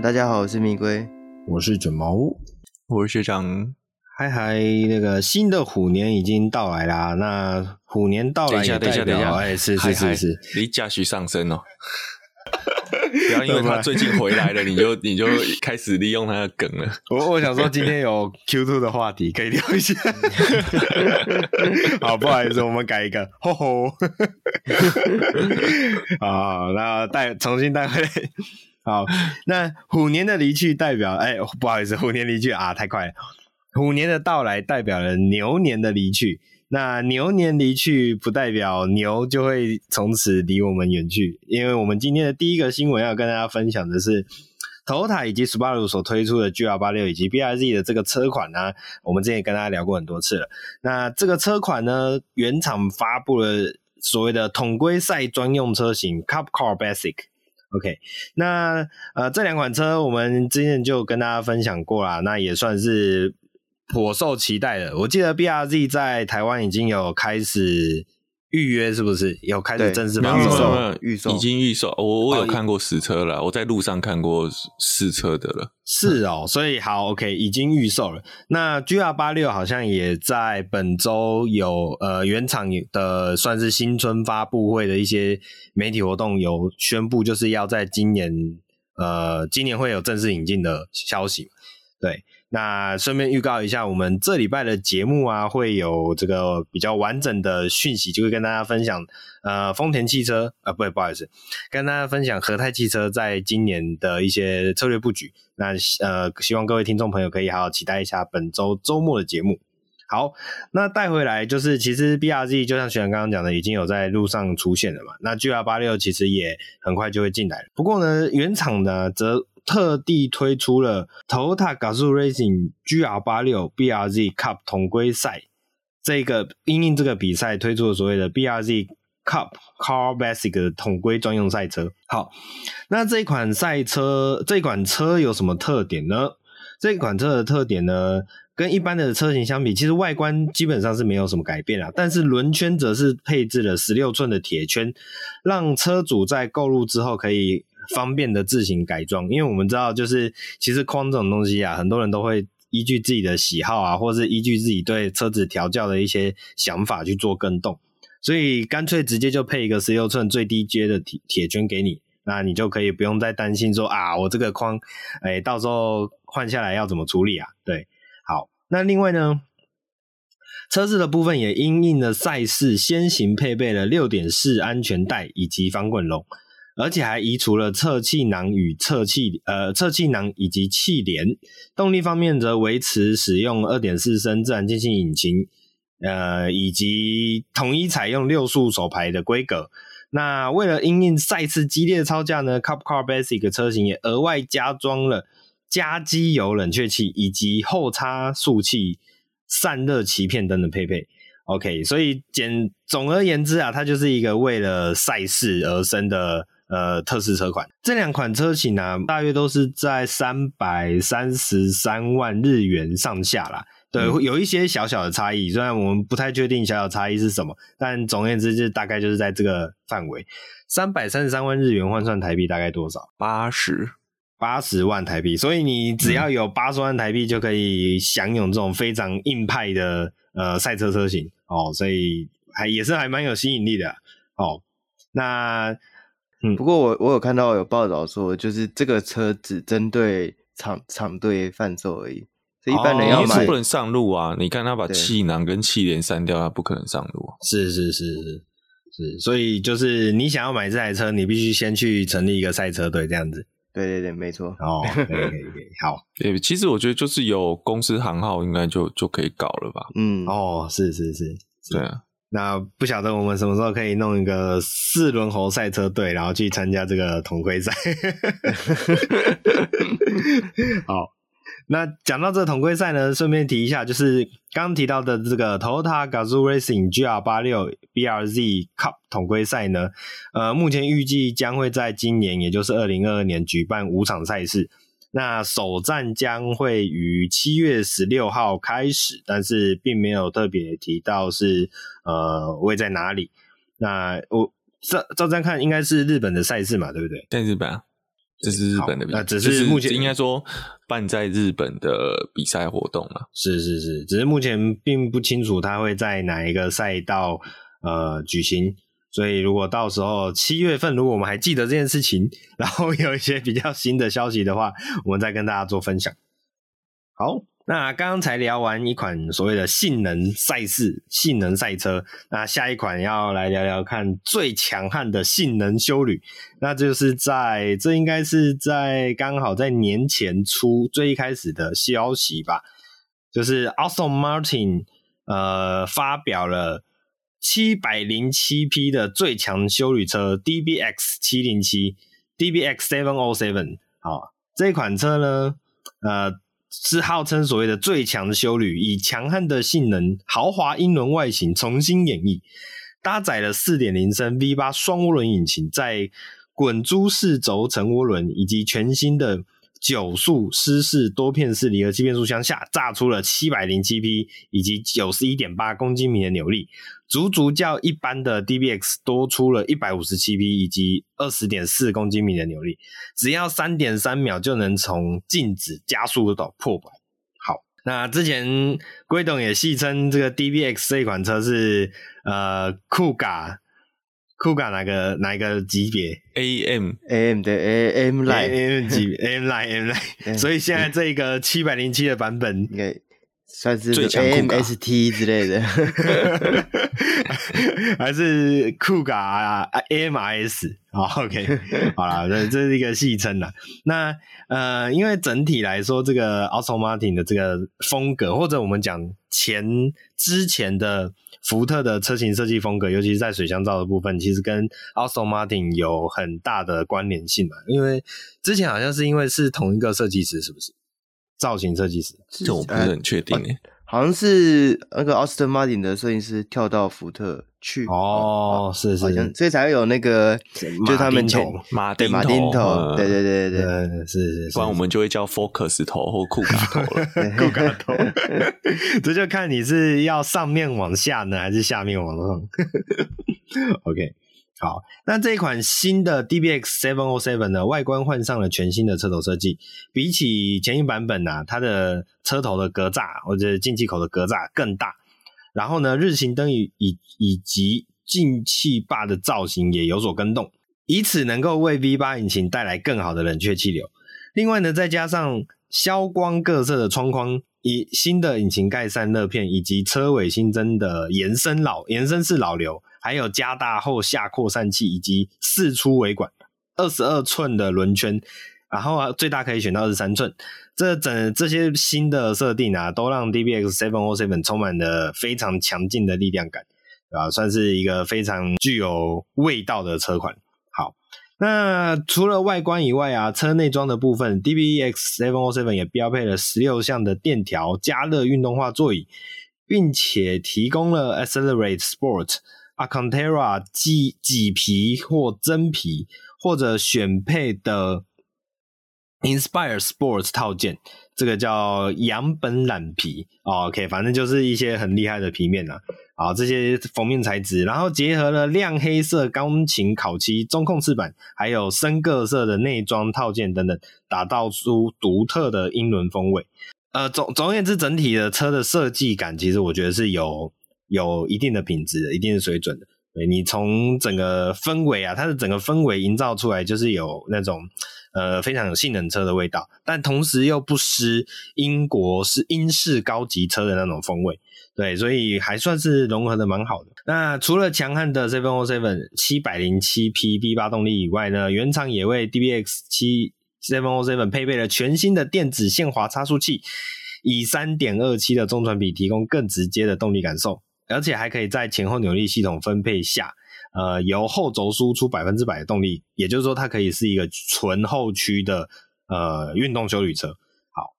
好，大家好，我是米龟，我是卷毛，我是学长。嗨嗨，那个新的虎年已经到来啦。那虎年到来，等一下，等一下，哎，是是是是，你价许上升哦。不要因为他最近回来了，你就你就开始利用他的梗了。我我想说，今天有 Q two 的话题可以聊一下。好，不好意思，我们改一个。吼吼。好，那带重新带回来。好，那虎年的离去代表，哎，不好意思，虎年离去啊，太快了。虎年的到来代表了牛年的离去。那牛年离去，不代表牛就会从此离我们远去。因为我们今天的第一个新闻要跟大家分享的是头塔以及 Subaru 所推出的 GR86 以及 BRZ 的这个车款呢、我们之前也跟大家聊过很多次了。那这个车款呢，原厂发布了所谓的统规赛专用车型 Cup Car Basic。OK，那呃这两款车我们之前就跟大家分享过啦，那也算是颇受期待的。我记得 BRZ 在台湾已经有开始预约，是不是有开始正式发售？预售已经预售，我我有看过实车了，哦，我在路上看过试车的了。是哦，所以好 OK，已经预售了。那 GR 八六好像也在本周有呃原厂的算是新春发布会的一些媒体活动有宣布，就是要在今年呃今年会有正式引进的消息。对。那顺便预告一下，我们这礼拜的节目啊，会有这个比较完整的讯息，就会跟大家分享。呃，丰田汽车啊，不，不好意思，跟大家分享和泰汽车在今年的一些策略布局。那呃，希望各位听众朋友可以好好期待一下本周周末的节目。好，那带回来就是，其实 BRZ 就像学长刚刚讲的，已经有在路上出现了嘛。那 GR86 其实也很快就会进来了。不过呢，原厂呢则特地推出了 Toyota Gazoo Racing GR86 BRZ Cup 统规赛这个因应这个比赛推出的所谓的 BRZ Cup Car Basic 的统规专用赛车。好，那这款赛车，这款车有什么特点呢？这款车的特点呢，跟一般的车型相比，其实外观基本上是没有什么改变啊，但是轮圈则是配置了十六寸的铁圈，让车主在购入之后可以。方便的自行改装，因为我们知道，就是其实框这种东西啊，很多人都会依据自己的喜好啊，或是依据自己对车子调教的一些想法去做更动，所以干脆直接就配一个十六寸最低阶的铁铁圈给你，那你就可以不用再担心说啊，我这个框，哎、到时候换下来要怎么处理啊？对，好，那另外呢，车子的部分也因应了赛事先行配备了六点式安全带以及防滚笼。而且还移除了侧气囊与侧气呃侧气囊以及气帘，动力方面则维持使用二点四升自然进气引擎，呃以及统一采用六速手排的规格。那为了因应赛事激烈的操驾呢，Cup Car Basic 车型也额外加装了加机油冷却器以及后差速器散热鳍片等等配备。OK，所以简总而言之啊，它就是一个为了赛事而生的。呃，特仕车款这两款车型呢、啊，大约都是在三百三十三万日元上下啦。对，嗯、有一些小小的差异，虽然我们不太确定小小差异是什么，但总而言之，就大概就是在这个范围。三百三十三万日元换算台币大概多少？八十八十万台币。所以你只要有八十万台币，就可以享有这种非常硬派的呃赛车车型哦。所以还也是还蛮有吸引力的哦。那。嗯，不过我我有看到有报道说，就是这个车只针对厂厂队贩售而已，所以一般人要买、哦、是不能上路啊。你看他把气囊跟气帘删掉，他不可能上路。是是是是是，所以就是你想要买这台车，你必须先去成立一个赛车队这样子。对对对，没错。哦，可以可以可以，好。对，其实我觉得就是有公司行号，应该就就可以搞了吧。嗯，哦，是是是，是，对啊。那不晓得我们什么时候可以弄一个四轮猴赛车队，然后去参加这个统规赛。好，那讲到这个统规赛呢，顺便提一下，就是刚提到的这个 Toyota Gazoo Racing GR86 BRZ Cup 统规赛呢，呃，目前预计将会在今年，也就是二零二二年举办五场赛事。那首站将会于七月十六号开始，但是并没有特别提到是呃位在哪里。那我照照这样看，应该是日本的赛事嘛，对不对？在日本啊。这是日本的比赛，那只是目前应该说办在日本的比赛活动啊。是是是，只是目前并不清楚他会在哪一个赛道呃举行。所以，如果到时候七月份，如果我们还记得这件事情，然后有一些比较新的消息的话，我们再跟大家做分享。好，那刚刚才聊完一款所谓的性能赛事、性能赛车，那下一款要来聊聊看最强悍的性能修旅，那就是在这应该是在刚好在年前出最一开始的消息吧，就是 Aston Martin 呃发表了。七百零七匹的最强修旅车 DBX 七零七 DBX Seven O Seven，好，这款车呢，呃，是号称所谓的最强修旅，以强悍的性能、豪华英伦外形重新演绎，搭载了四点零升 V 八双涡轮引擎，在滚珠式轴承涡轮以及全新的九速湿式多片式离合器变速箱下，炸出了七百零七匹以及九十一点八公斤米的扭力。足足较一般的 DBX 多出了一百五十七匹以及二十点四公斤米的扭力，只要三点三秒就能从静止加速到破百。好，那之前龟董也戏称这个 DBX 这款车是呃酷嘎酷感哪个哪一个级别？AM AM 的 AM Line AM 级 AM Line AM Line，所以现在这个七百零七的版本应该。算是 AMST 之类的，还是酷嘎啊？AMRS 好 OK，好啦，这这是一个戏称啦。那呃，因为整体来说，这个 Aston Martin 的这个风格，或者我们讲前之前的福特的车型设计风格，尤其是在水箱罩的部分，其实跟 Aston Martin 有很大的关联性嘛。因为之前好像是因为是同一个设计师，是不是？造型设计师，这我不是很确定诶、呃，好像是那个 Austin Martin 的摄影师跳到福特去。哦，是是，是，所以才会有那个，就他们前马对马丁头，对对对对。对，是是，是，不然我们就会叫 Focus 头或酷卡头了，酷卡头，这就看你是要上面往下呢，还是下面往上，OK。好，那这一款新的 DBX 707呢，外观换上了全新的车头设计，比起前一版本啊，它的车头的格栅或者进气口的格栅更大，然后呢，日行灯以以以及进气坝的造型也有所更动，以此能够为 V8 引擎带来更好的冷却气流。另外呢，再加上消光各色的窗框，以新的引擎盖散热片以及车尾新增的延伸老延伸式老流。还有加大后下扩散器以及四出尾管，二十二寸的轮圈，然后啊最大可以选到二十三寸。这整这些新的设定啊，都让 DBX 707充满了非常强劲的力量感，啊，算是一个非常具有味道的车款。好，那除了外观以外啊，车内装的部分，DBX 707也标配了十六项的电调加热运动化座椅，并且提供了 Accelerate Sport。Acantera 麂麂皮或真皮，或者选配的 Inspire Sports 套件，这个叫羊本染皮。OK，反正就是一些很厉害的皮面呐。啊，这些封面材质，然后结合了亮黑色钢琴烤漆中控饰板，还有深各色的内装套件等等，打造出独特的英伦风味。呃，总总而言之，整体的车的设计感，其实我觉得是有。有一定的品质的，一定的水准的。对，你从整个氛围啊，它的整个氛围营造出来，就是有那种呃非常有性能车的味道，但同时又不失英国是英式高级车的那种风味。对，所以还算是融合的蛮好的。那除了强悍的707七百零七匹 V8 动力以外呢，原厂也为 DBX 七707配备了全新的电子限滑差速器，以三点二七的中传比提供更直接的动力感受。而且还可以在前后扭力系统分配下，呃，由后轴输出百分之百的动力，也就是说，它可以是一个纯后驱的呃运动休旅车。好，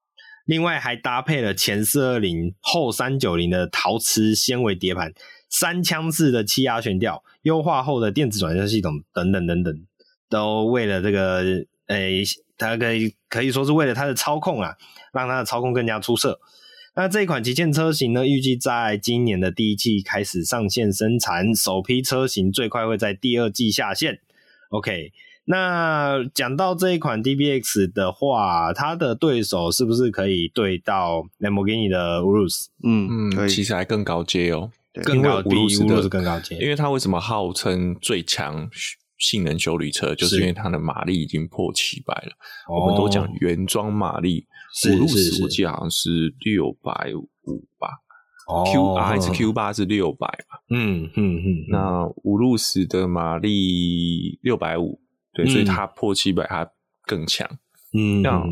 另外还搭配了前四二零后三九零的陶瓷纤维碟盘，三腔式的气压悬吊，优化后的电子转向系统等等等等，都为了这个，诶、它可以可以说是为了它的操控啊，让它的操控更加出色。那这一款旗舰车型呢，预计在今年的第一季开始上线生产，首批车型最快会在第二季下线。OK，那讲到这一款 DBX 的话，它的对手是不是可以对到 Lamborghini 的 Urus？嗯嗯，其实还更高阶哦，更高比 Urus 更高阶，因为它为什么号称最强性能修理车，就是因为它的马力已经破七百了。我们都讲原装马力，Urus 我记得好像是六百五吧。Q R 还是 Q 八是六百吧？嗯嗯嗯。那 Urus 的马力六百五。对，所以它破七百，它更强。嗯，那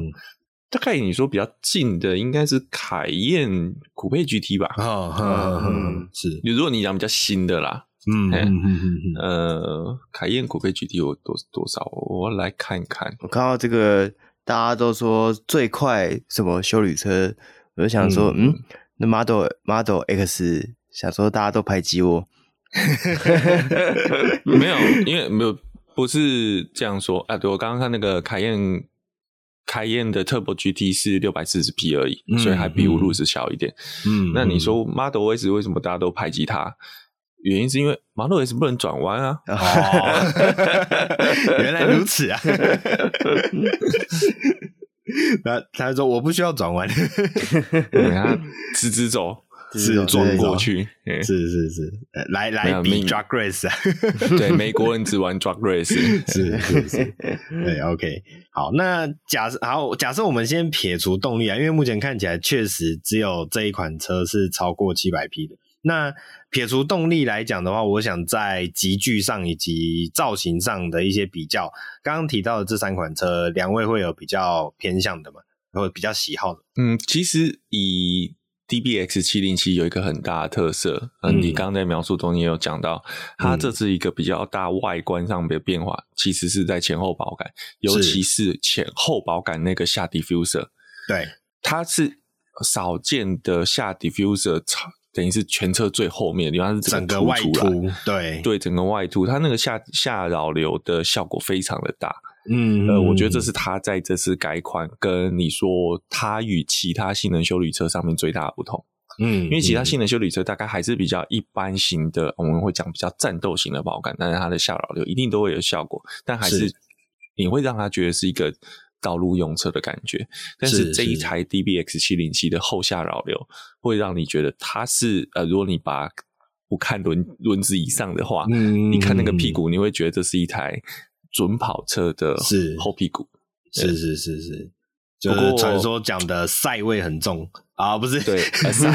大概你说比较近的应该是凯宴酷配 GT 吧？啊，嗯，是。如果你讲比较新的啦，嗯嗯嗯嗯，呃，凯宴酷配 GT 有多多少？我来看看。我看到这个，大家都说最快什么修旅车，我就想说，嗯，那 Model Model X，想说大家都排挤我。没有，因为没有。不是这样说啊！对，我刚刚看那个凯宴，凯宴的 Turbo GT 是六百四十匹而已，嗯、所以还比 Urus 小一点。嗯，那你说 Model S 为什么大家都排挤它？原因是因为 Model S 不能转弯啊！哦，原来如此啊！那他说我不需要转弯，等下直直走。是撞过去，是是是，来来比 drag race 啊，对，美国人只玩 drag race，是是是，对，OK，好，那假设好，假设我们先撇除动力啊，因为目前看起来确实只有这一款车是超过七百匹的。那撇除动力来讲的话，我想在集聚上以及造型上的一些比较，刚刚提到的这三款车，两位会有比较偏向的吗？或者比较喜好的？嗯，其实以 DBX 七零七有一个很大的特色，嗯，你刚刚在描述中也有讲到，它这是一个比较大外观上的变化，其实是在前后保杆，尤其是。前后保杆那个下 diffuser，对，它是少见的下 diffuser，等于是全车最后面的地方是整个外凸，对对，整个外凸，它那个下下扰流的效果非常的大。嗯，呃，我觉得这是它在这次改款跟你说它与其他性能修理车上面最大的不同。嗯，因为其他性能修理车大概还是比较一般型的，我们会讲比较战斗型的保感，但是它的下扰流一定都会有效果，但还是你会让他觉得是一个道路用车的感觉。但是这一台 DBX 七零七的后下扰流会让你觉得它是呃，如果你把不看轮轮子以上的话，嗯，你看那个屁股，你会觉得这是一台。准跑车的后屁股，是是是是，就是传说讲的赛味很重。啊，不是。对，赛。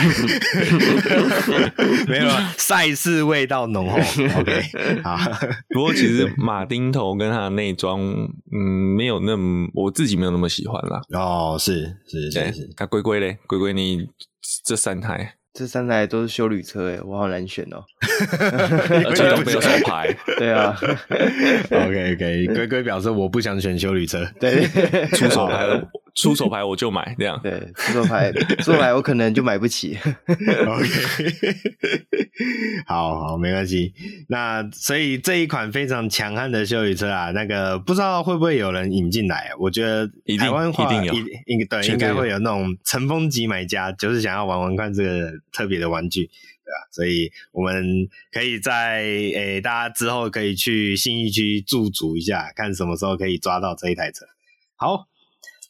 没有赛事味道浓厚。OK，好，不过其实马丁头跟他的内装，嗯，没有那么，我自己没有那么喜欢啦。哦，是是是是，那龟龟嘞，龟龟你这三台。这三台都是修旅车诶，我好难选哦，而且都没有手牌。对啊，OK OK，龟龟表示我不想选修旅车，对，出手牌了，出手牌我就买这样。对，出手牌，出手牌我可能就买不起。OK，好好没关系。那所以这一款非常强悍的修理车啊，那个不知道会不会有人引进来？我觉得台湾话一定有，应对应该会有那种尘封级买家，就是想要玩玩看这个。特别的玩具，对吧？所以我们可以在诶、欸，大家之后可以去新义区驻足一下，看什么时候可以抓到这一台车。好，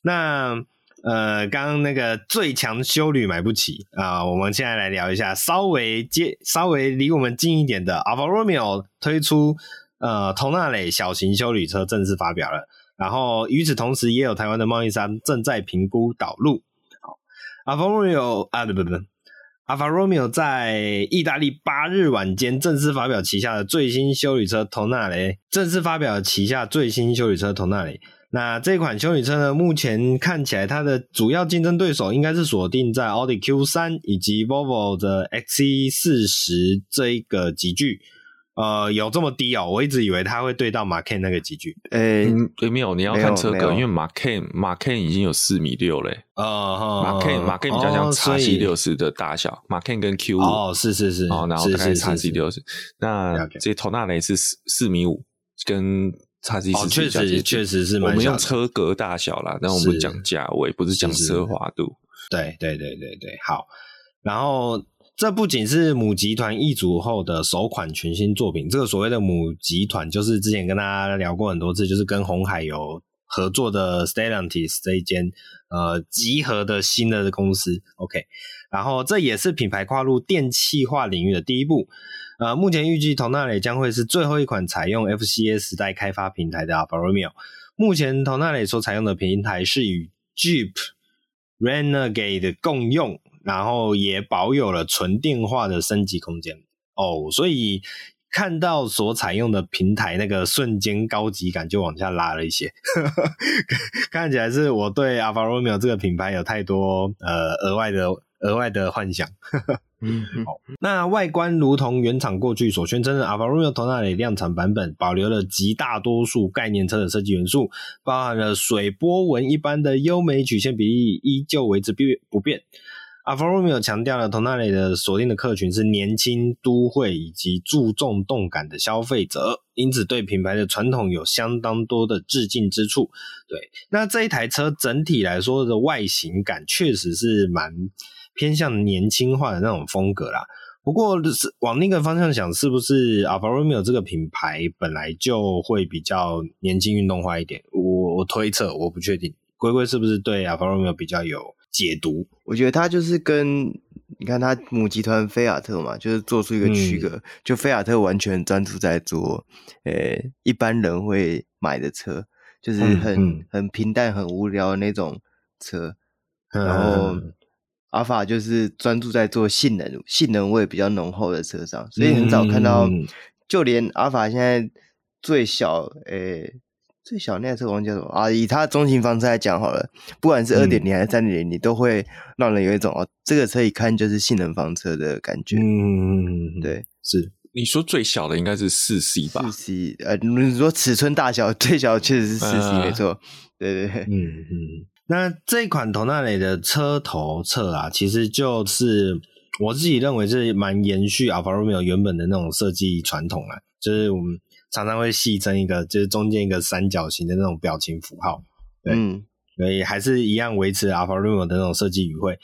那呃，刚刚那个最强休旅买不起啊、我们现在来聊一下稍微接稍微离我们近一点的 Alfa Romeo 推出呃，头纳雷小型修旅车正式发表了，然后与此同时，也有台湾的贸易商正在评估导入。好，Alfa Romeo 啊，不不不。Alfa Romeo 在意大利八日晚间正式发表旗下的最新修旅车头纳雷，正式发表旗下最新修旅车头纳雷。那这款休旅车呢，目前看起来它的主要竞争对手应该是锁定在奥迪 Q 三以及 Volvo 的 XC 四十这一个级距。呃，有这么低哦？我一直以为它会对到 Macan 那个级距。诶、欸嗯，没有，你要看车格，因为 Macan Macan 已经有四米六嘞。哦，Macan Macan 比较像叉 C 六十的大小马 Ken 跟 Q 五哦，是是是，哦，然后大概叉 C 六十。那这头纳雷是四四米五，跟四十。确实确实是蛮。我们用车格大小啦，但我们讲价位，不是讲奢华度。对对对对对，好。然后。这不仅是母集团易主后的首款全新作品，这个所谓的母集团就是之前跟大家聊过很多次，就是跟红海有合作的 Stellantis 这一间呃集合的新的公司。OK，然后这也是品牌跨入电气化领域的第一步。呃，目前预计 Tonale 将会是最后一款采用 FCA 时代开发平台的 Alfa Romeo。目前 Tonale 所采用的平台是与 Jeep Renegade 共用。然后也保有了纯电化的升级空间哦，所以看到所采用的平台那个瞬间高级感就往下拉了一些，看起来是我对 Alfa Romeo 这个品牌有太多呃额外的额外的幻想。好，那外观如同原厂过去所宣称的 Alfa Romeo t o n a l 量产版本，保留了极大多数概念车的设计元素，包含了水波纹一般的优美曲线比例依旧维持不不变。Alfa Romeo 强调了 t o n a l 的锁定的客群是年轻、都会以及注重动感的消费者，因此对品牌的传统有相当多的致敬之处。对，那这一台车整体来说的外形感确实是蛮偏向年轻化的那种风格啦。不过是往那个方向想，是不是 Alfa Romeo 这个品牌本来就会比较年轻运动化一点？我我推测，我不确定。龟龟是不是对 Alfa Romeo 比较有？解读，我觉得他就是跟你看他母集团菲亚特嘛，就是做出一个区隔，嗯、就菲亚特完全专注在做，呃、欸，一般人会买的车，就是很、嗯、很平淡、很无聊的那种车，嗯、然后阿法就是专注在做性能、性能味比较浓厚的车上，所以很早看到，嗯、就连阿法现在最小，诶、欸。最小那台车我忘记叫什么啊？以它中型房车来讲好了，不管是二点零还是三点零，你都会让人有一种哦，这个车一看就是性能房车的感觉。嗯，对，是。你说最小的应该是四 C 吧？四 C，呃，你说尺寸大小最小确实是四 C，呃、没错。对对对，嗯嗯。那这一款 Tonale 的车头侧啊，其实就是我自己认为是蛮延续 Alfa Romeo 原本的那种设计传统啊，就是我们。常常会戏称一个，就是中间一个三角形的那种表情符号，对，嗯、所以还是一样维持 Alfa Romeo 的那种设计语汇。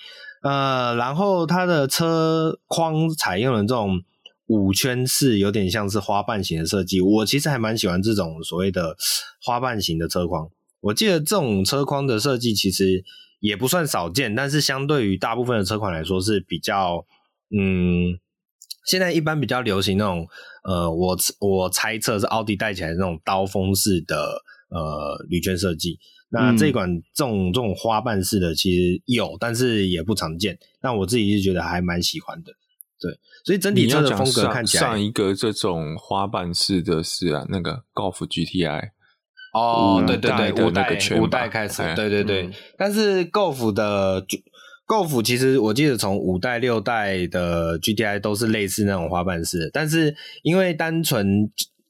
呃，然后它的车框采用了这种五圈式，有点像是花瓣型的设计。我其实还蛮喜欢这种所谓的花瓣型的车框。我记得这种车框的设计其实也不算少见，但是相对于大部分的车款来说是比较，嗯。现在一般比较流行那种，呃，我我猜测是奥迪带起来的那种刀锋式的呃铝圈设计。那这款这种这种花瓣式的其实有，但是也不常见。但我自己是觉得还蛮喜欢的。对，所以整体车的风格看起来，上一个这种花瓣式的是啊，那个 Golf GTI。哦，对对对，五代五代开始，对对对。嗯、但是 Golf 的。Golf 其实我记得从五代六代的 GTI 都是类似那种花瓣式，但是因为单纯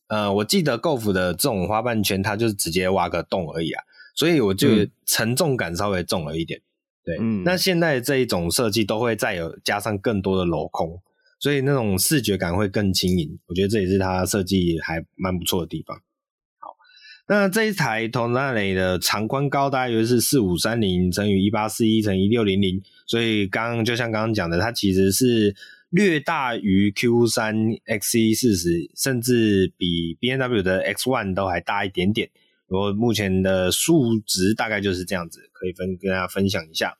呃，我记得 Golf 的这种花瓣圈，它就是直接挖个洞而已啊，所以我就沉重感稍微重了一点。嗯、对，嗯，那现在这一种设计都会再有加上更多的镂空，所以那种视觉感会更轻盈。我觉得这也是它设计还蛮不错的地方。那这一台 t o n a l 的长宽高大约是四五三零乘以一八四一乘以六零零，所以刚就像刚刚讲的，它其实是略大于 Q 三 XE 四十，甚至比 B N W 的 X One 都还大一点点。我目前的数值大概就是这样子，可以分跟大家分享一下。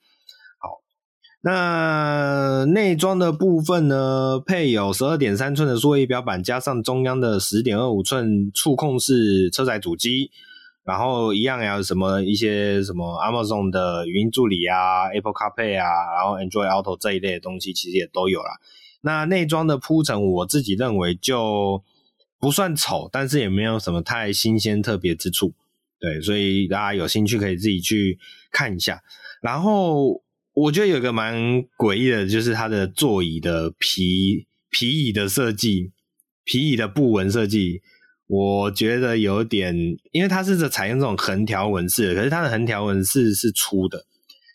那内装的部分呢，配有十二点三寸的数位仪表板，加上中央的十点二五寸触控式车载主机，然后一样有什么一些什么 Amazon 的语音助理啊，Apple CarPlay 啊，然后 Android Auto 这一类的东西其实也都有啦。那内装的铺陈，我自己认为就不算丑，但是也没有什么太新鲜特别之处。对，所以大家有兴趣可以自己去看一下，然后。我觉得有个蛮诡异的，就是它的座椅的皮皮椅的设计，皮椅的布纹设计，我觉得有点，因为它是采用这种横条纹式的，可是它的横条纹式是粗的，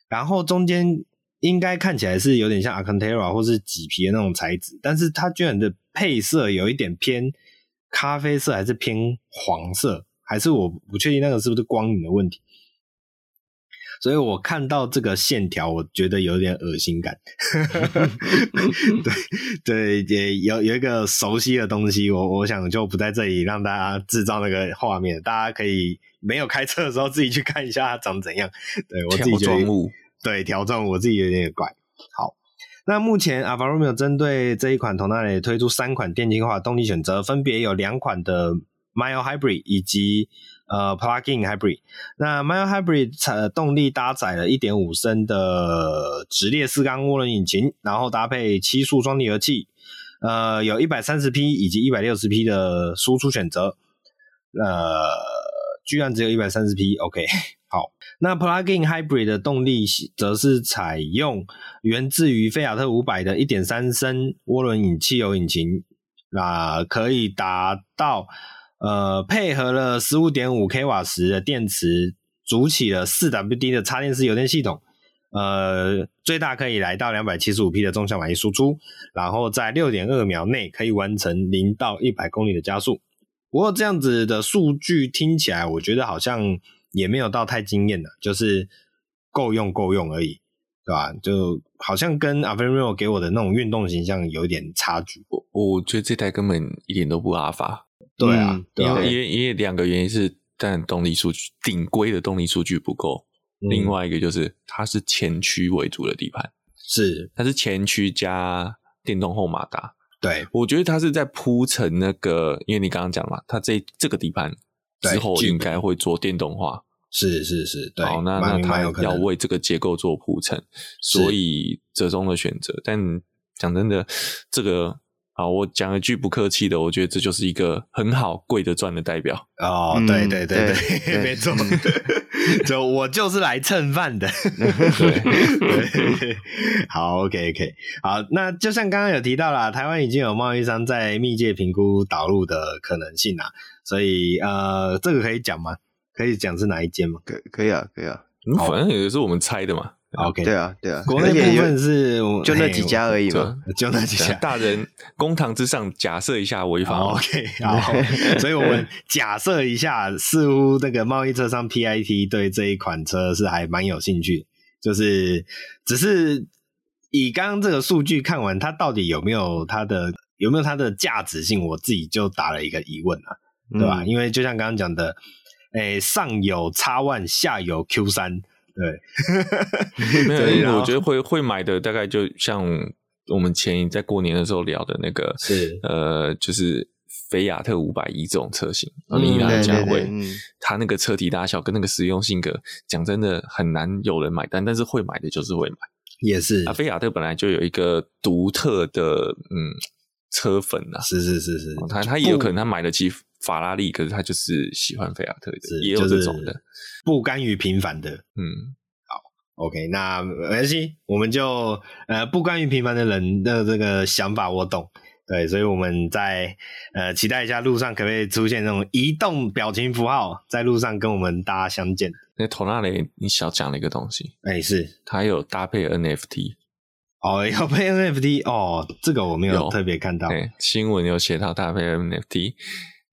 然后中间应该看起来是有点像 Alcantara 或是麂皮的那种材质，但是它居然的配色有一点偏咖啡色，还是偏黄色，还是我不确定那个是不是光影的问题。所以我看到这个线条，我觉得有点恶心感。对对，也有有一个熟悉的东西，我我想就不在这里让大家制造那个画面，大家可以没有开车的时候自己去看一下它长怎样。对我自己觉得，对条状我自己有点怪。好，那目前 Alfa Romeo 针对这一款 Tonale 推出三款电气化动力选择，分别有两款的 Mild Hybrid 以及。呃，Plug-in Hybrid，那 Mild Hybrid 动力搭载了1.5升的直列四缸涡轮引擎，然后搭配七速双离合器，呃，有一百三十匹以及一百六十匹的输出选择，呃，居然只有一百三十匹，OK，好，那 Plug-in Hybrid 的动力则是采用源自于菲亚特五百的1.3升涡轮引汽油引擎，那可以达到。呃，配合了十五点五 k 瓦时的电池，组起了四 WD 的插电式油电系统，呃，最大可以来到两百七十五匹的纵向马力输出，然后在六点二秒内可以完成零到一百公里的加速。不过这样子的数据听起来，我觉得好像也没有到太惊艳的，就是够用够用而已，对吧？就好像跟 Alfa Romeo 给我的那种运动形象有点差距。我我觉得这台根本一点都不阿法。对啊，对啊，因为因为两个原因是，但动力数据顶规的动力数据不够，嗯，另外一个就是它是前驱为主的底盘，是它是前驱加电动后马达。对，我觉得它是在铺陈那个，因为你刚刚讲嘛，它这这个底盘之后应该会做电动化，是是是，对，好，那那它要为这个结构做铺陈，所以折中的选择。但讲真的，这个。好，我讲一句不客气的，我觉得这就是一个很好贵的赚的代表哦。对对对对，对没错，就我就是来蹭饭的。对，对，好，OK OK，好，那就像刚刚有提到啦，台湾已经有贸易商在密切评估导入的可能性啦，所以呃，这个可以讲吗？可以讲是哪一间吗？可可以啊，可以啊，嗯，反正也是我们猜的嘛。OK，对啊，对啊，国内部分是就那几家而已嘛，就那几家。大人公堂之上，假设一下违法。OK，好，所以我们假设一下，似乎那个贸易车商 PIT 对这一款车是还蛮有兴趣，就是只是以刚刚这个数据看完，它到底有没有它的有没有它的价值性，我自己就打了一个疑问啊，对吧？嗯、因为就像刚刚讲的，诶，上有 X1，下有 Q 三。对，没有，我觉得会会买的大概就像我们前在过年的时候聊的那个，是。呃，就是菲亚特五百一这种车型，以它的价位，它那个车体大小跟那个实用性格，讲真的很难有人买单，但是会买的就是会买，也是。啊，菲亚特本来就有一个独特的嗯车粉啊，是是是是，他他也有可能他买得起法拉利，可是他就是喜欢菲亚特的，也有这种的。不甘于平凡的，嗯，好，OK，那没关系，我们就呃不甘于平凡的人的这个想法我懂，对，所以我们在呃期待一下路上可不可以出现那种移动表情符号，在路上跟我们大家相见。那头那里你小讲了一个东西，哎、欸，是它有搭配 NFT，哦，有配 NFT，哦，这个我没有特别看到，欸、新闻有写到搭配 NFT。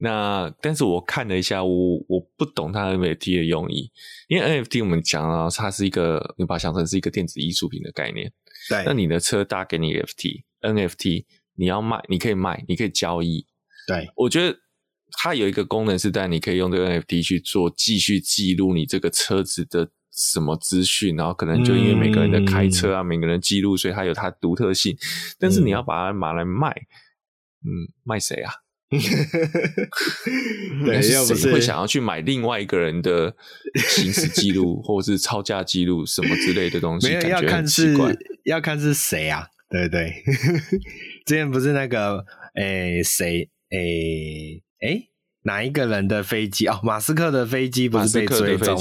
那但是我看了一下，我我不懂它 NFT 的用意，因为 NFT 我们讲啊，它是一个你把它想成是一个电子艺术品的概念。对，那你的车搭给你 NFT，NFT 你要卖，你可以卖，你可以交易。对，我觉得它有一个功能是，但你可以用这个 NFT 去做继续记录你这个车子的什么资讯，然后可能就因为每个人的开车啊，嗯、每个人记录，所以它有它独特性。但是你要把它拿来卖，嗯，卖谁啊？对，要不是会想要去买另外一个人的行驶记录，或者是超价记录什么之类的东西？没有，要看是要看是谁啊？对对，之前不是那个诶谁诶诶哪一个人的飞机哦？马斯克的飞机不是被追踪？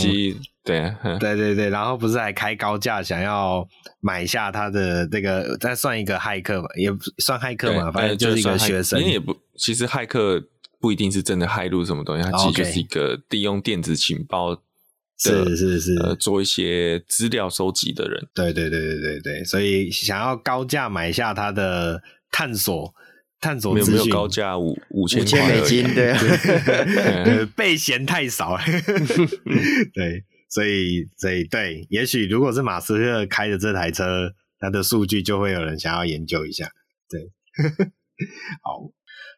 对对对对，然后不是还开高价想要买下他的这个，再算一个骇客嘛，也不算骇客嘛，反正就是一个学生。因为也不，其实骇客不一定是真的骇入什么东西，它其实就是一个利用电子情报的，是是是，呃，做一些资料收集的人。对对对对对对，所以想要高价买下他的探索。探索没有没有高价五五千美金，对啊，被 嫌太少，对，所以，所以对，也许如果是马斯克开的这台车，它的数据就会有人想要研究一下。对，好，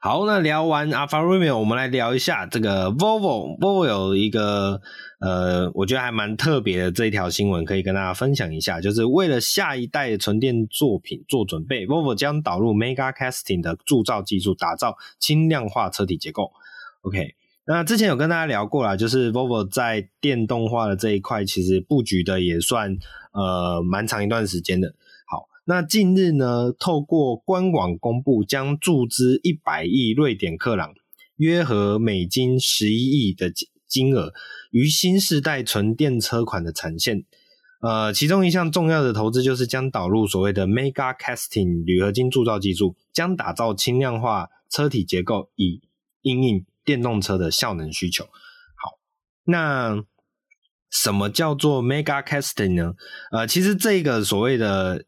好，那聊完 Alfa Romeo，我们来聊一下这个 Volvo。Volvo 有一个呃，我觉得还蛮特别的这一条新闻，可以跟大家分享一下，就是为了下一代纯电作品做准备，Volvo 将导入 Mega Casting 的铸造技术，打造轻量化车体结构。OK。那之前有跟大家聊过啦，就是 Volvo 在电动化的这一块，其实布局的也算呃蛮长一段时间的。那近日呢，透过官网公布，将注资一百亿瑞典克朗，约合美金十一亿的金额，于新世代纯电车款的产线。呃，其中一项重要的投资就是将导入所谓的 Mega Casting 铝合金铸造技术，将打造轻量化车体结构，以应应电动车的效能需求，好，那什么叫做 Mega Casting 呢？呃，其实这个所谓的，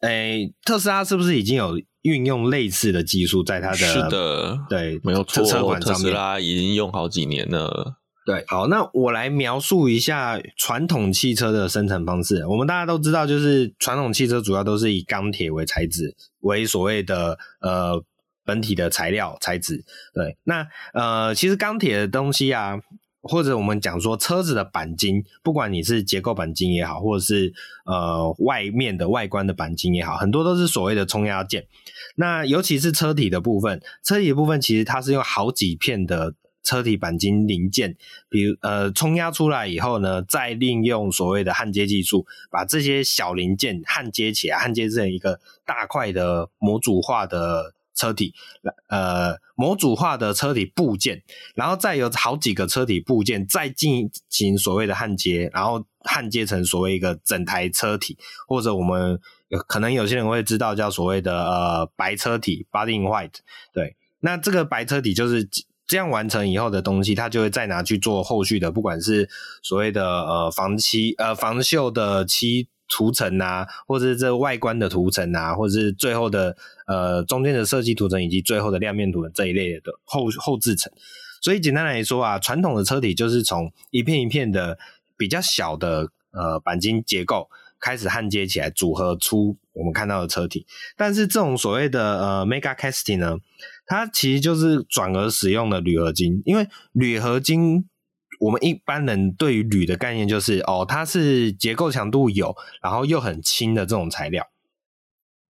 诶、欸，特斯拉是不是已经有运用类似的技术在它的？是的，对，没有错，车款上面，特斯拉已经用好几年了。对，好，那我来描述一下传统汽车的生产方式。我们大家都知道，就是传统汽车主要都是以钢铁为材质，为所谓的呃。本体的材料材质，对，那呃，其实钢铁的东西啊，或者我们讲说车子的钣金，不管你是结构钣金也好，或者是呃外面的外观的钣金也好，很多都是所谓的冲压件。那尤其是车体的部分，车体的部分其实它是用好几片的车体钣金零件，比如呃冲压出来以后呢，再利用所谓的焊接技术，把这些小零件焊接起来，焊接成一个大块的模组化的。车体，呃，模组化的车体部件，然后再有好几个车体部件，再进行所谓的焊接，然后焊接成所谓一个整台车体，或者我们有可能有些人会知道叫所谓的呃白车体 （body white）。对，那这个白车体就是这样完成以后的东西，它就会再拿去做后续的，不管是所谓的呃防漆、呃防锈的漆。涂层啊，或者是这外观的涂层啊，或者是最后的呃中间的设计涂层，以及最后的亮面涂层这一类的后后制层。所以简单来说啊，传统的车体就是从一片一片的比较小的呃钣金结构开始焊接起来，组合出我们看到的车体。但是这种所谓的呃 Mega Casting 呢，它其实就是转而使用了铝合金，因为铝合金。我们一般人对于铝的概念就是，哦，它是结构强度有，然后又很轻的这种材料。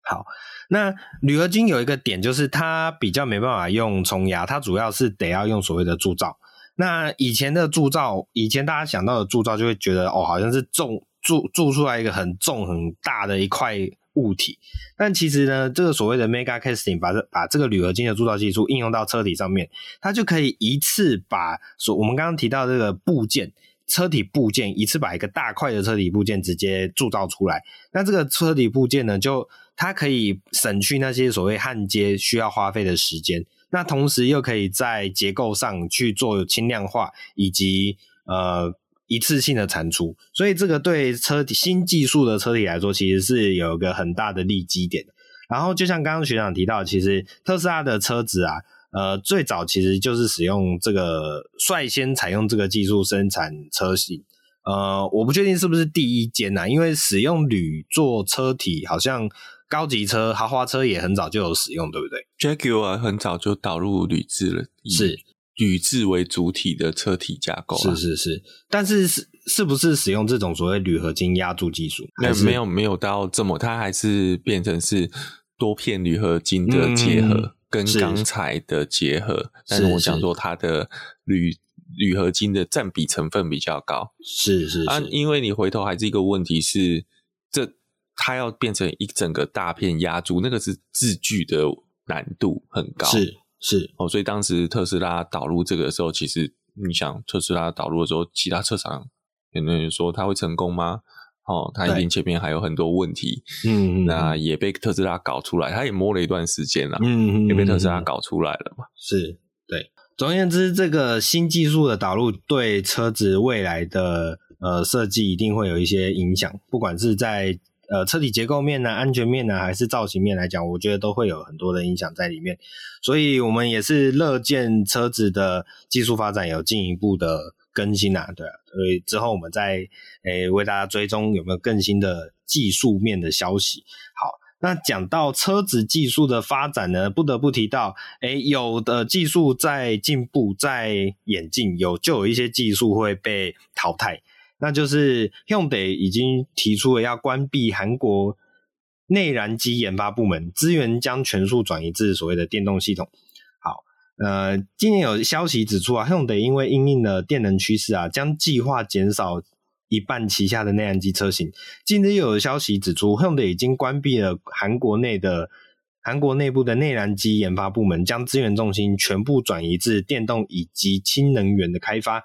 好，那铝合金有一个点就是它比较没办法用冲压，它主要是得要用所谓的铸造。那以前的铸造，以前大家想到的铸造就会觉得，哦，好像是重铸铸出来一个很重很大的一块。物体，但其实呢，这个所谓的 Mega Casting 把这把这个铝合金的铸造技术应用到车体上面，它就可以一次把所我们刚刚提到这个部件，车体部件一次把一个大块的车体部件直接铸造出来。那这个车体部件呢，就它可以省去那些所谓焊接需要花费的时间，那同时又可以在结构上去做轻量化以及呃。一次性的产出，所以这个对车体新技术的车体来说，其实是有一个很大的利基点。然后，就像刚刚学长提到，其实特斯拉的车子啊，呃，最早其实就是使用这个率先采用这个技术生产车型。呃，我不确定是不是第一间呐，因为使用铝做车体，好像高级车、豪华车也很早就有使用，对不对？Jaguar 很早就导入铝制了，是。铝制为主体的车体架构，是是是，但是是是不是使用这种所谓铝合金压铸技术？没有没有没有到这么，它还是变成是多片铝合金的结合，嗯、跟钢材的结合。是但是我想说，它的铝铝合金的占比成分比较高，是是是。啊，因为你回头还是一个问题是，这它要变成一整个大片压铸，那个是制具的难度很高，是。是哦，所以当时特斯拉导入这个的时候，其实你想特斯拉导入的时候，其他车厂有没有人说它会成功吗？哦，它一定前面还有很多问题，嗯，那也被特斯拉搞出来，它也摸了一段时间了，嗯，也被特斯拉搞出来了嘛。是，对。总而言之，这个新技术的导入对车子未来的呃设计一定会有一些影响，不管是在。呃，车体结构面呢、安全面呢，还是造型面来讲，我觉得都会有很多的影响在里面。所以，我们也是乐见车子的技术发展有进一步的更新啊，对啊，所以之后我们再诶、为大家追踪有没有更新的技术面的消息。好，那讲到车子技术的发展呢，不得不提到，诶、有的技术在进步，在演进，有就有一些技术会被淘汰，那就是 Hyundai 已经提出了要关闭韩国内燃机研发部门，资源将全数转移至所谓的电动系统。好呃，今年有消息指出啊，Hyundai 因为因应了电能趋势啊，将计划减少一半旗下的内燃机车型。近日又有消息指出，Hyundai 已经关闭了韩国内的韩国内部的内燃机研发部门，将资源重心全部转移至电动以及氢能源的开发。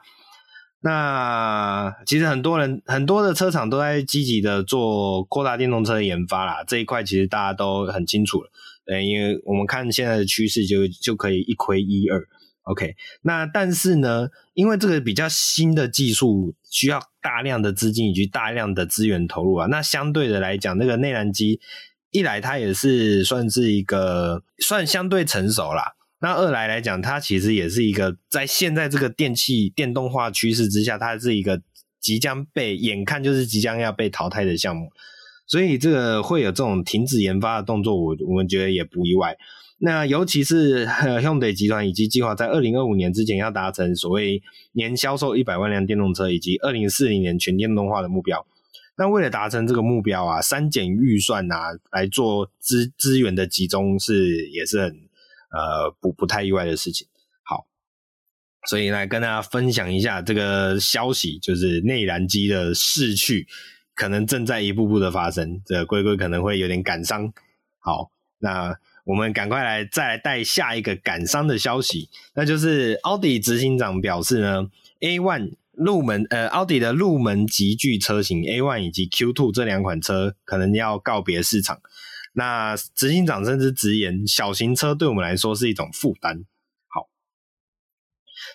那其实很多人很多的车厂都在积极的做扩大电动车的研发啦，这一块其实大家都很清楚了。对，因为我们看现在的趋势，就就可以一窥一二。OK，那但是呢，因为这个比较新的技术，需要大量的资金以及大量的资源投入啊。那相对的来讲，那个内燃机一来它也是算是一个算相对成熟啦。那二来来讲，它其实也是一个在现在这个电气电动化趋势之下，它是一个即将被眼看就是即将要被淘汰的项目。所以这个会有这种停止研发的动作，我我们觉得也不意外。那尤其是 Hyundai 集团以及计划在二零二五年之前要达成所谓年销售一百万辆电动车，以及二零四零年全电动化的目标。那为了达成这个目标啊，删减预算啊，来做资资源的集中是也是很呃不不太意外的事情。好，所以来跟大家分享一下这个消息，就是内燃机的逝去。可能正在一步步的发生，这龟龟可能会有点感伤。好，那我们赶快来再来带下一个感伤的消息，那就是奥迪执行长表示呢，A one 入门呃，奥迪的入门级距车型 A1 以及 Q2 这两款车可能要告别市场。那执行长甚至直言，小型车对我们来说是一种负担。好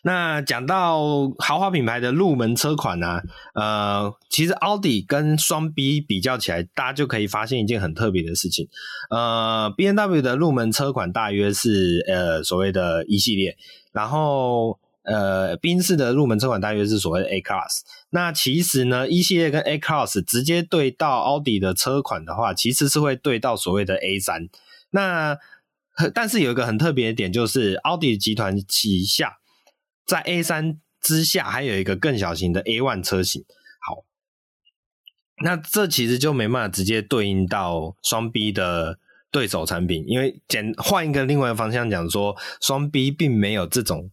那讲到豪华品牌的入门车款呢、呃，其实奥迪跟双 B 比较起来，大家就可以发现一件很特别的事情。呃，B N W 的入门车款大约是呃所谓的 E 系列，然后呃宾士的入门车款大约是所谓的 A Class。那其实呢，E 系列跟 A Class 直接对到奥迪的车款的话，其实是会对到所谓的 A 三。那但是有一个很特别的点，就是奥迪集团旗下。在 A 三之下，还有一个更小型的 A one 车型。好，那这其实就没办法直接对应到双 B 的对手产品，因为简换一个另外一个方向讲说，双 B 并没有这种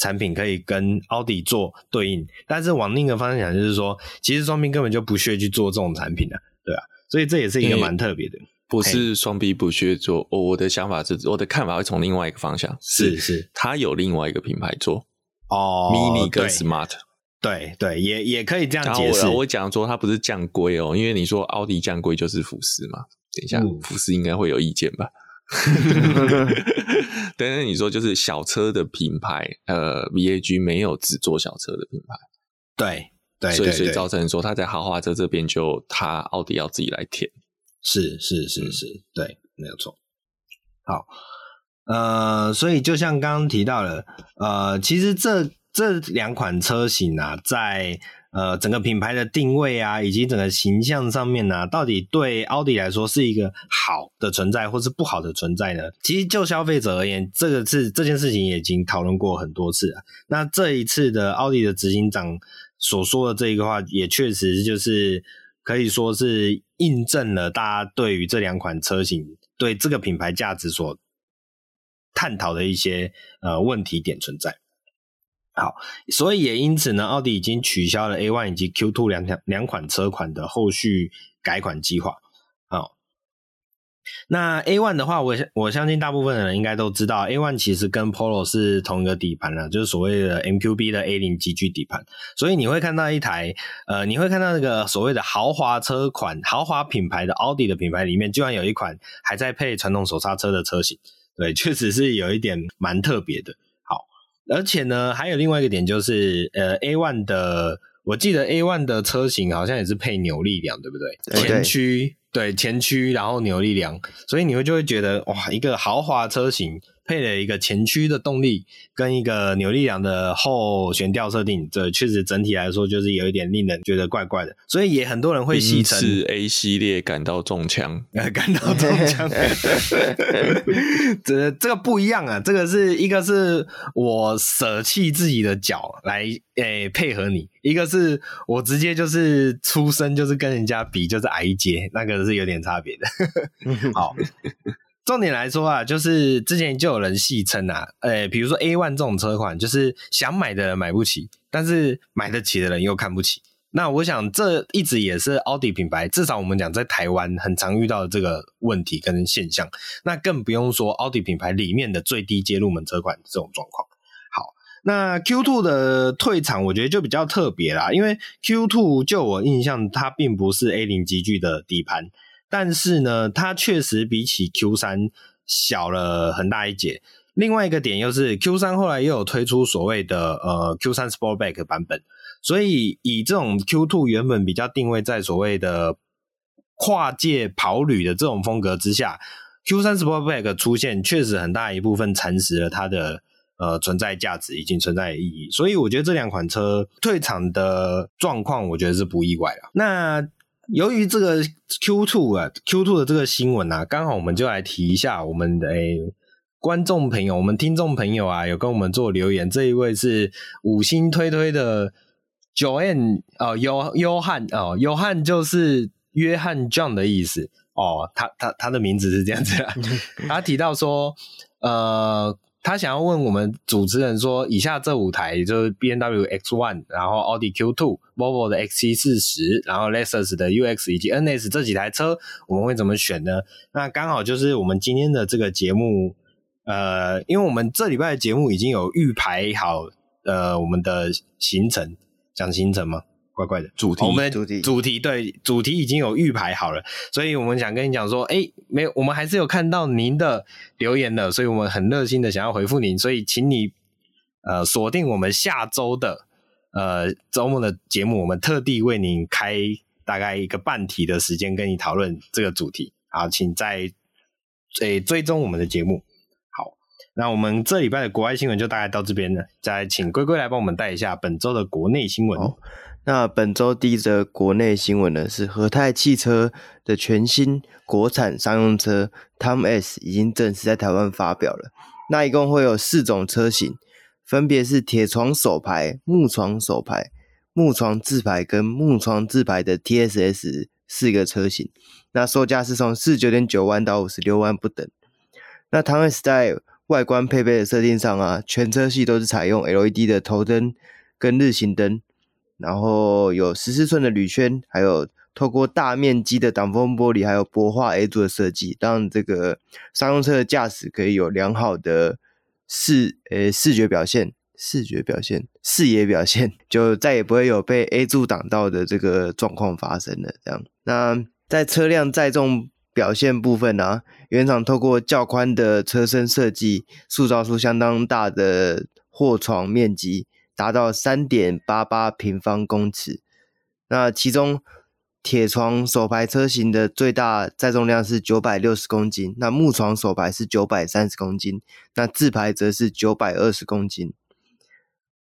产品可以跟奥迪做对应。但是往另一个方向讲，就是说，其实双 B 根本就不屑去做这种产品的，对啊，所以这也是一个蛮特别的。不是双 B 不屑做，哦，我的想法是，我的看法会从另外一个方向，是是，他有另外一个品牌做。哦，mini 跟 smart，对对，也也可以这样解释。我讲说它不是降规哦，因为你说奥迪降规就是福斯嘛。等一下，嗯、福斯应该会有意见吧？但是你说就是小车的品牌，呃，VAG 没有只做小车的品牌，对对，所以所以造成说他在豪华车这边就他奥迪要自己来填，是是是是，嗯、对，没有错。好。呃，所以就像刚刚提到了，呃，其实这这两款车型啊，在呃整个品牌的定位啊，以及整个形象上面呢、到底对奥迪来说是一个好的存在，或是不好的存在呢？其实就消费者而言，这个是这件事情已经讨论过很多次了。那这一次的奥迪的执行长所说的这一个话，也确实就是可以说是印证了大家对于这两款车型对这个品牌价值所。探讨的一些呃问题点存在，好，所以也因此呢，奥迪已经取消了 A1 以及 Q two 两两两款车款的后续改款计划。好，那 A1 的话，我我相信大部分的人应该都知道，A1 其实跟 Polo 是同一个底盘了，就是所谓的 MQB 的 A 零级距底盘，所以你会看到一台呃，你会看到那个所谓的豪华车款、豪华品牌的奥迪的品牌里面，居然有一款还在配传统手刹车的车型。对，确实是有一点蛮特别的。好，而且呢，还有另外一个点就是，呃，A one 的，我记得 A one 的车型好像也是配扭力梁，对不对？对前驱，对前驱，然后扭力梁，所以你会就会觉得，哇，一个豪华车型配了一个前驱的动力跟一个扭力梁的后悬吊设定，这确实整体来说就是有一点令人觉得怪怪的，所以也很多人会戏称是 A 系列感到中枪，感到中枪，这这个不一样啊，这个是一个是我舍弃自己的脚来诶、欸、配合你，一个是我直接就是出生就是跟人家比就是矮一截，那个是有点差别的。好。重点来说啊，就是之前就有人戏称啊，呃，比如说 A1 这种车款，就是想买的人买不起，但是买得起的人又看不起。那我想这一直也是奥迪品牌，至少我们讲在台湾很常遇到的这个问题跟现象。那更不用说奥迪品牌里面的最低阶入门车款这种状况。好，那 Q2 的退场，我觉得就比较特别啦，因为 Q2 就我印象，它并不是 A0 级距的底盘。但是呢，它确实比起 Q 三小了很大一截。另外一个点又是 Q 三后来又有推出所谓的呃 Q 三 Sportback 版本，所以以这种 Q two 原本比较定位在所谓的跨界跑旅的这种风格之下，Q 三 Sportback 出现确实很大一部分蚕食了它的呃存在价值以及存在意义。所以我觉得这两款车退场的状况，我觉得是不意外了。那由于这个 Q two 啊，Q two 的这个新闻啊，刚好我们就来提一下我们的诶、欸、观众朋友，我们听众朋友啊，有跟我们做留言。这一位是五星推推的 Joanne 哦，约约翰哦，约翰就是约翰 John 的意思哦，他他他的名字是这样子啊，他提到说呃。他想要问我们主持人说，以下这五台就是 BMW X1，然后奥迪 Q2、Volvo 的 XC40，然后 Lexus 的 UX 以及 NS 这几台车，我们会怎么选呢？那刚好就是我们今天的这个节目，呃，因为我们这礼拜的节目已经有预排好，呃，我们的行程，讲行程吗？怪怪的主题，我们主题主题对主题已经有预排好了，所以我们想跟你讲说，哎、欸，没有，我们还是有看到您的留言的，所以我们很热心的想要回复您，所以请你呃锁定我们下周的呃周末的节目，我们特地为您开大概一个半题的时间跟你讨论这个主题，好，请在追追踪我们的节目。好，那我们这礼拜的国外新闻就大概到这边了，再请龟龟来帮我们带一下本周的国内新闻。哦那本周第一则国内新闻呢，是和泰汽车的全新国产商用车 Tom S 已经正式在台湾发表了。那一共会有四种车型，分别是铁床手排、木床手排、木床自排跟木床自排的 TSS 四个车型。那售价是从四十九点九万到五十六万不等。那 Tom S 在外观配备的设定上啊，全车系都是采用 LED 的头灯跟日行灯。然后有十四寸的铝圈，还有透过大面积的挡风玻璃，还有薄化 A 柱的设计，让这个商用车的驾驶可以有良好的视呃视觉表现、视觉表现、视野表现，就再也不会有被 A 柱挡到的这个状况发生了。这样，那在车辆载重表现部分呢、原厂透过较宽的车身设计，塑造出相当大的货床面积。达到三点八八平方公尺。那其中铁床手排车型的最大载重量是九百六十公斤，那木床手排是九百三十公斤，那自排则是九百二十公斤。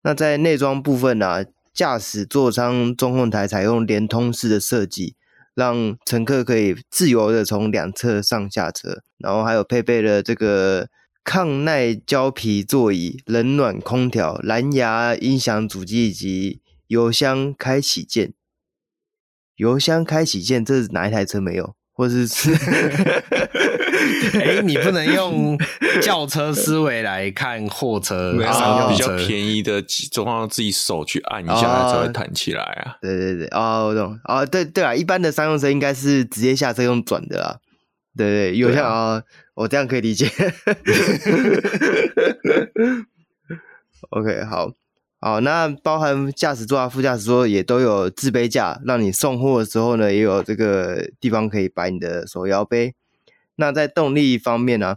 那在内装部分呢、啊，驾驶座舱中控台采用连通式的设计，让乘客可以自由的从两侧上下车，然后还有配备了这个。抗耐胶皮座椅、冷暖空调、蓝牙音响主机以及油箱开启键。油箱开启键，这是哪一台车没有？或者是？哎，你不能用轿车思维来看货车，没有比较便宜的，总要自己手去按一下，它才会弹起来啊。对对对，哦，我懂。哦，对对啊，一般的商用车应该是直接下车用转的啦。对对，油箱啊。我这样可以理解。OK，好，好，那包含驾驶座啊、副驾驶座也都有置杯架，让你送货的时候呢，也有这个地方可以摆你的手摇杯。那在动力方面呢、啊，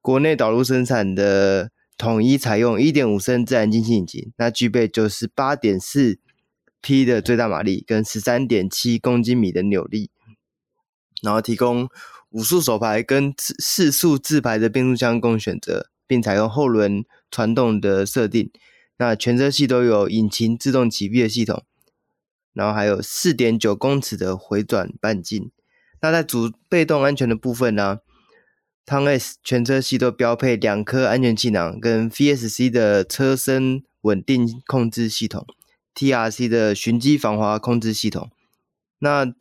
国内导入生产的统一采用1.5升自然进气引擎，那具备就是8.4匹的最大马力跟13.7公斤米的扭力，然后提供。五速手排跟四四速自排的变速箱供选择，并采用后轮传动的设定。那全车系都有引擎自动启闭的系统，然后还有四点九公尺的回转半径。那在主被动安全的部分呢 tons 全车系都标配两颗安全气囊，跟 VSC 的车身稳定控制系统，TRC 的循迹防滑控制系统。那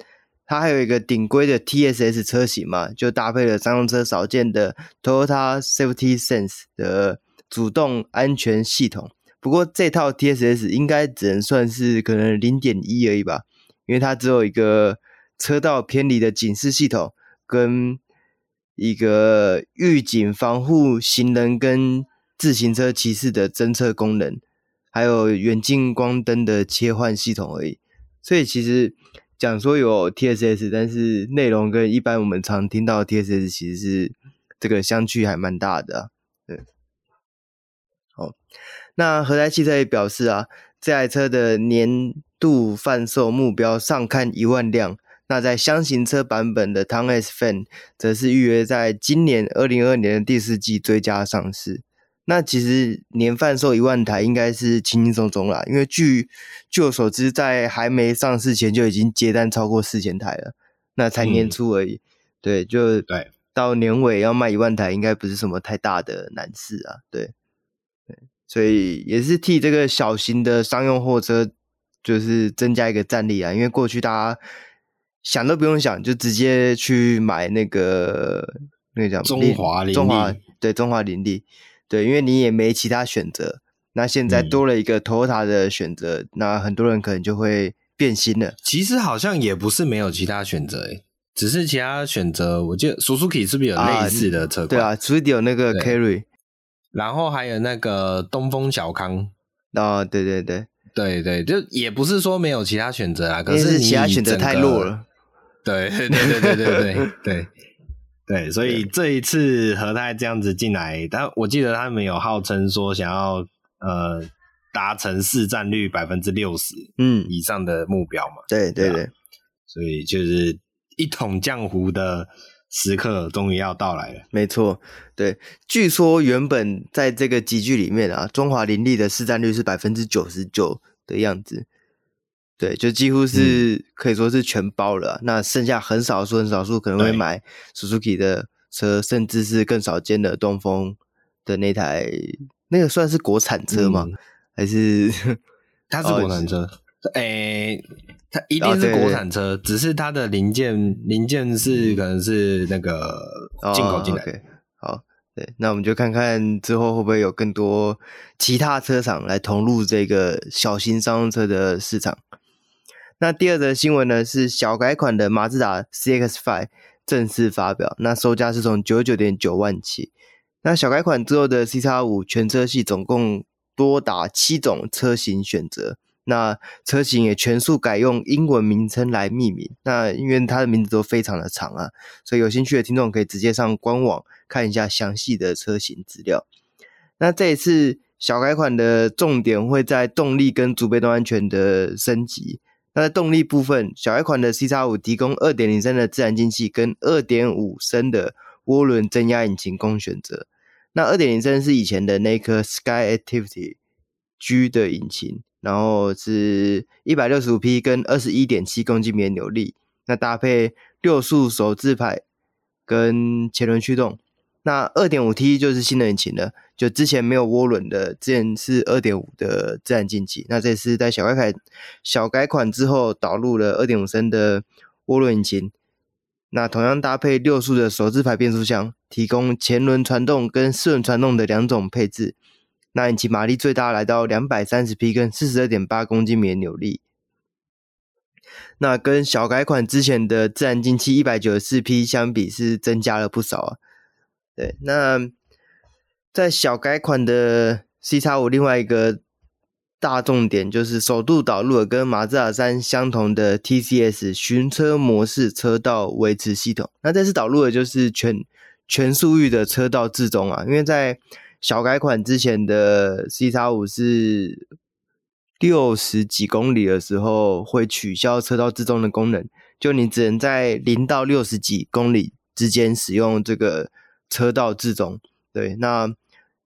它还有一个顶规的 TSS 车型嘛，就搭配了商用车少见的 Toyota Safety Sense 的主动安全系统。不过这套 TSS 应该只能算是可能零点一而已吧，因为它只有一个车道偏离的警示系统，跟一个预警防护行人跟自行车骑士的侦测功能，还有远近光灯的切换系统而已。所以其实。讲说有 TSS，但是内容跟一般我们常听到 TSS 其实是这个相距还蛮大的啊。对，好，那和泰汽车也表示啊，这台车的年度贩售目标上看一万辆。那在厢型车版本的 Town S Fan 则是预约在今年二零二二年的第四季追加上市。那其实年贩售一万台应该是轻轻松松啦，因为据据我所知，在还没上市前就已经接单超过四千台了，那才年初而已。嗯、对，就对，到年尾要卖一万台，应该不是什么太大的难事啊。对，对，所以也是替这个小型的商用货车，就是增加一个战力啊。因为过去大家想都不用想，就直接去买那个那个叫中华中华对中华林立。对，因为你也没其他选择，那现在多了一个 Toyota 的选择，嗯，那很多人可能就会变心了。其实好像也不是没有其他选择，诶，只是其他选择，我记得 Suzuki 是不是有类似的车款？啊对啊，Suzuki 有那个 Carry，然后还有那个东风小康。哦，对对对对对，就也不是说没有其他选择啊，可是你其他选择太弱了。对 对对对对对对。对所以这一次和泰这样子进来，但我记得他们有号称说想要呃达成市占率百分之六十嗯以上的目标嘛。嗯、对对对，所以就是一统江湖的时刻终于要到来了。没错，对，据说原本在这个集聚里面啊，中华林立的市占率是百分之九十九的样子。对，就几乎是可以说是全包了，啊嗯。那剩下很少数、很少数可能会买 Suzuki 的车，甚至是更少见的东风的那台，那个算是国产车吗？嗯、还是 它是国产车？诶、欸，它一定是国产车，哦，只是它的零件零件是可能是那个进口进来的，哦 okay。好，对，那我们就看看之后会不会有更多其他车厂来投入这个小型商用车的市场。那第二则新闻呢，是小改款的马自达 CX-5 正式发表，那售价是从九十九点九万起。那小改款之后的 CX-5 全车系总共多达七种车型选择，那车型也全数改用英文名称来命名。那因为它的名字都非常的长啊，所以有兴趣的听众可以直接上官网看一下详细的车型资料。那这一次小改款的重点会在动力跟主被动安全的升级。那在动力部分，小改款的 CX-5 提供二点零升的自然进气跟二点五升的涡轮增压引擎供选择。那二点零升是以前的那颗 Sky Activity G 的引擎，然后是一百六十五匹跟二十一点七公斤米的扭力，那搭配六速手自排跟前轮驱动。那二点五 T 就是新的引擎了，就之前没有涡轮的，之前是二点五的自然进气。那这次在小改款小改款之后导入了二点五升的涡轮引擎，那同样搭配六速的手自排变速箱，提供前轮传动跟四轮传动的两种配置。那引擎马力最大来到两百三十匹跟四十二点八公斤米的扭力。那跟小改款之前的自然进气一百九十四匹相比，是增加了不少啊。对，那在小改款的 CX-5，另外一个大重点就是首度导入了跟马自达三相同的 TCS 巡车模式车道维持系统。那这次导入的就是全全速域的车道置中啊，因为在小改款之前的 CX-5 是六十几公里的时候会取消车道置中的功能，就你只能在零到六十几公里之间使用这个。车道自中，对，那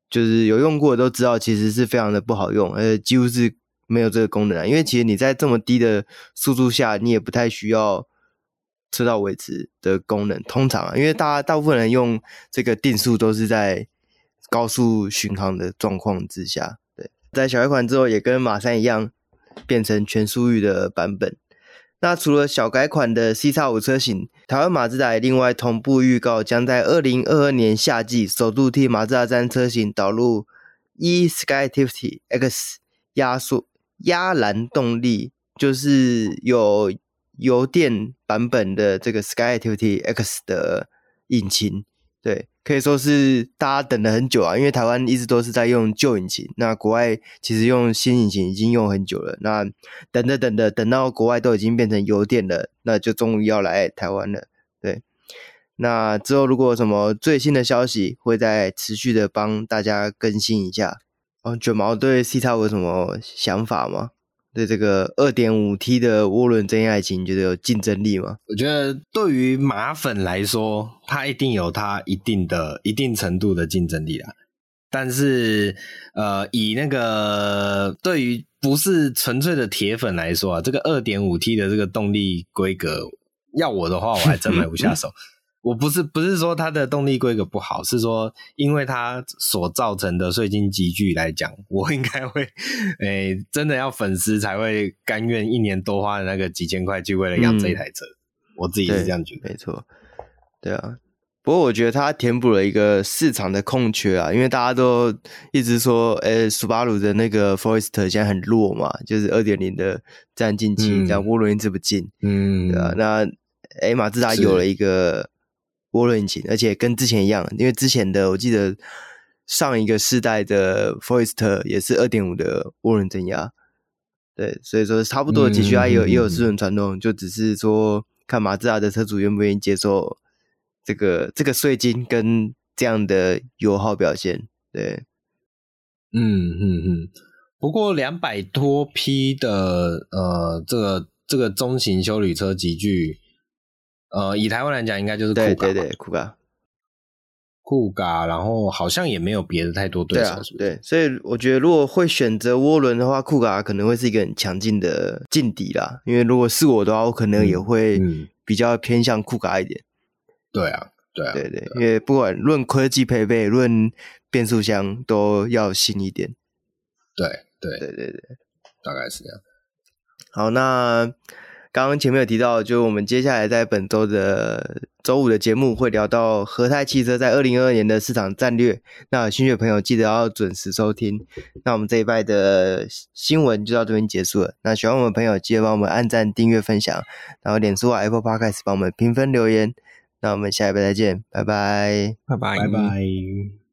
就是有用过的都知道，其实是非常的不好用，呃，几乎是没有这个功能啊。因为其实你在这么低的速度下，你也不太需要车道维持的功能。通常啊，因为大家大部分人用这个定速都是在高速巡航的状况之下。对，在小改款之后，也跟马三一样，变成全速域的版本。那除了小改款的 CX-5 车型，台湾马自达也另外同步预告，将在二零二二年夏季首度替马自达三车型导入 e-Skyactiv-T X 压缩压燃动力，就是有油电版本的这个 Skyactiv-T X 的引擎，对。可以说是大家等了很久啊，因为台湾一直都是在用旧引擎，那国外其实用新引擎已经用很久了。那等着等着，等到国外都已经变成油电了，那就终于要来台湾了。对，那之后如果有什么最新的消息，会再持续的帮大家更新一下。哦，卷毛对 CX-5 有什么想法吗？对这个二点五 T 的涡轮增压引擎，你觉得有竞争力吗？我觉得对于马粉来说，它一定有它一定的、一定程度的竞争力啦。但是，呃，以那个对于不是纯粹的铁粉来说啊，这个二点五 T 的这个动力规格，要我的话，我还真买不下手。我不是不是说它的动力规格不好，是说因为它所造成的税金集聚来讲，我应该会，诶、欸，真的要粉丝才会甘愿一年多花的那个几千块，去为了养这一台车。嗯、我自己是这样觉得，没错。对啊，不过我觉得它填补了一个市场的空缺啊，因为大家都一直说，诶、欸，斯巴鲁的那个 Forester 现在很弱嘛，就是二点零的自进气，这样涡轮一直不进，嗯，对啊，那诶、欸，马自达有了一个。涡轮引擎，而且跟之前一样，因为之前的我记得上一个世代的 Forester 也是二点五的涡轮增压，对，所以说差不多的几驱它也有、嗯、也有四轮传动，就只是说看马自达的车主愿不愿意接受这个这个税金跟这样的油耗表现，对，嗯嗯嗯。不过两百多匹的呃这个这个中型休旅车级距。呃，以台湾来讲，应该就是酷咖，对对对，酷咖，酷咖，然后好像也没有别的太多对啊，对，所以我觉得如果会选择涡轮的话，酷咖可能会是一个很强劲的劲敌啦。因为如果是我的话，我可能也会比较偏向酷咖一点。对啊，对啊，对对，因为不管论科技配备，论变速箱都要新一点。对对对对对，大概是这样。好，那。刚刚前面有提到，就我们接下来在本周的周五的节目会聊到和泰汽车在二零二二年的市场战略。那有兴趣的朋友记得要准时收听。那我们这一拜的新闻就到这边结束了。那喜欢我们的朋友记得帮我们按赞、订阅、分享，然后脸书啊 Apple Podcast 帮我们评分留言。那我们下一拜再见，拜拜，拜拜，拜拜。